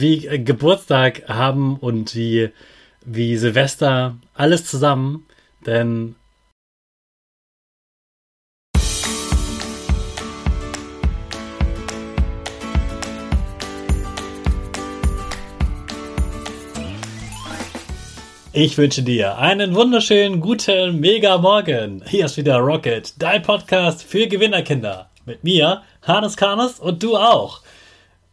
wie äh, Geburtstag haben und wie, wie Silvester, alles zusammen. Denn Ich wünsche dir einen wunderschönen guten Mega Morgen. Hier ist wieder Rocket, dein Podcast für Gewinnerkinder. Mit mir, Hannes Karnes und du auch.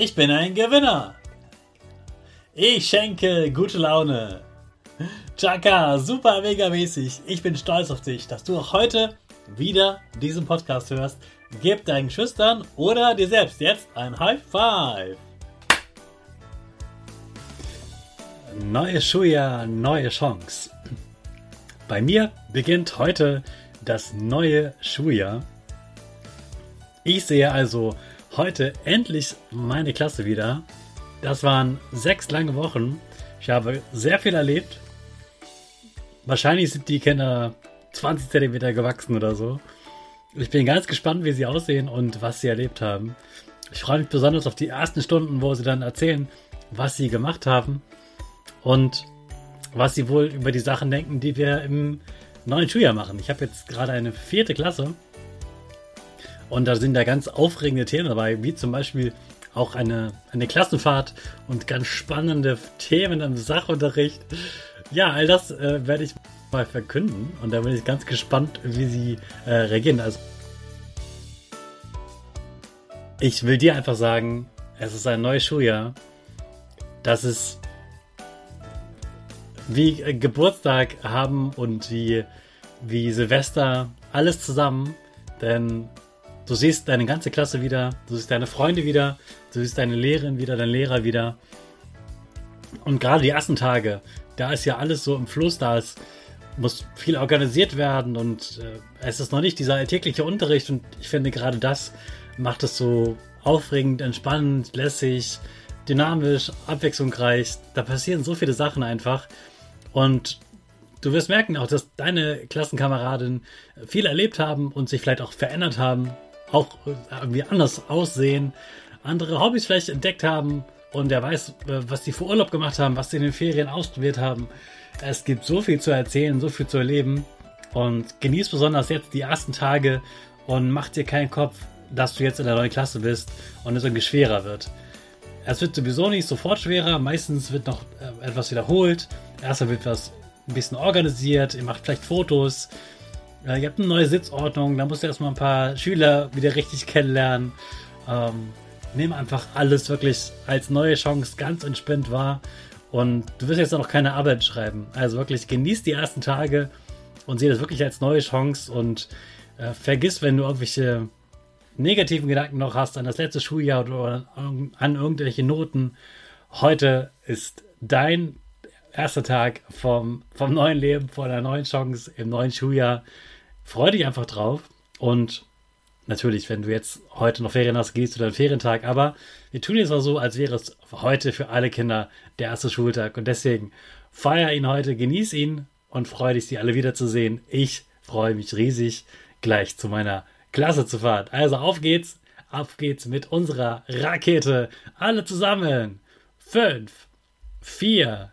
Ich bin ein Gewinner. Ich schenke gute Laune. Chaka, super mega mäßig. Ich bin stolz auf dich, dass du auch heute wieder diesen Podcast hörst. Gib deinen Schüchtern oder dir selbst jetzt ein High Five. Neue Schuljahr, neue Chance. Bei mir beginnt heute das neue Schuljahr. Ich sehe also heute endlich meine Klasse wieder. Das waren sechs lange Wochen. Ich habe sehr viel erlebt, Wahrscheinlich sind die Kinder 20 cm gewachsen oder so. Ich bin ganz gespannt, wie sie aussehen und was sie erlebt haben. Ich freue mich besonders auf die ersten Stunden, wo sie dann erzählen, was sie gemacht haben und was sie wohl über die Sachen denken, die wir im neuen Schuljahr machen. Ich habe jetzt gerade eine vierte Klasse und da sind da ganz aufregende Themen dabei, wie zum Beispiel auch eine, eine Klassenfahrt und ganz spannende Themen im Sachunterricht. Ja, all das äh, werde ich mal verkünden und da bin ich ganz gespannt, wie sie äh, reagieren. Also, ich will dir einfach sagen, es ist ein neues Schuljahr. Das ist wie äh, Geburtstag haben und wie, wie Silvester, alles zusammen. Denn du siehst deine ganze Klasse wieder, du siehst deine Freunde wieder, du siehst deine Lehrerin wieder, deinen Lehrer wieder. Und gerade die ersten Tage, da ist ja alles so im Fluss, da ist, muss viel organisiert werden und äh, es ist noch nicht dieser alltägliche Unterricht und ich finde gerade das macht es so aufregend, entspannend, lässig, dynamisch, abwechslungsreich. Da passieren so viele Sachen einfach und du wirst merken auch, dass deine Klassenkameraden viel erlebt haben und sich vielleicht auch verändert haben, auch irgendwie anders aussehen, andere Hobbys vielleicht entdeckt haben und er weiß, äh, was die für Urlaub gemacht haben, was sie in den Ferien ausprobiert haben. Es gibt so viel zu erzählen, so viel zu erleben und genieß besonders jetzt die ersten Tage und mach dir keinen Kopf, dass du jetzt in der neuen Klasse bist und es irgendwie schwerer wird. Es wird sowieso nicht sofort schwerer, meistens wird noch äh, etwas wiederholt. Erstmal wird was ein bisschen organisiert, ihr macht vielleicht Fotos, äh, ihr habt eine neue Sitzordnung, da musst du erstmal ein paar Schüler wieder richtig kennenlernen. Ähm, nimm einfach alles wirklich als neue Chance ganz entspannt wahr Und du wirst jetzt noch keine Arbeit schreiben. Also wirklich genieß die ersten Tage und sehe das wirklich als neue Chance und äh, vergiss, wenn du irgendwelche negativen Gedanken noch hast an das letzte Schuljahr oder an irgendwelche Noten. Heute ist dein erster Tag vom, vom neuen Leben, vor einer neuen Chance im neuen Schuljahr. Freu dich einfach drauf und natürlich, wenn du jetzt heute noch Ferien hast, gehst du deinen Ferientag, aber wir tun jetzt mal so, als wäre es heute für alle Kinder der erste Schultag und deswegen feier ihn heute, genieß ihn und freue dich, sie alle wiederzusehen. Ich freue mich riesig, gleich zu meiner Klasse zu fahren. Also auf geht's, auf geht's mit unserer Rakete. Alle zusammen. Fünf, vier,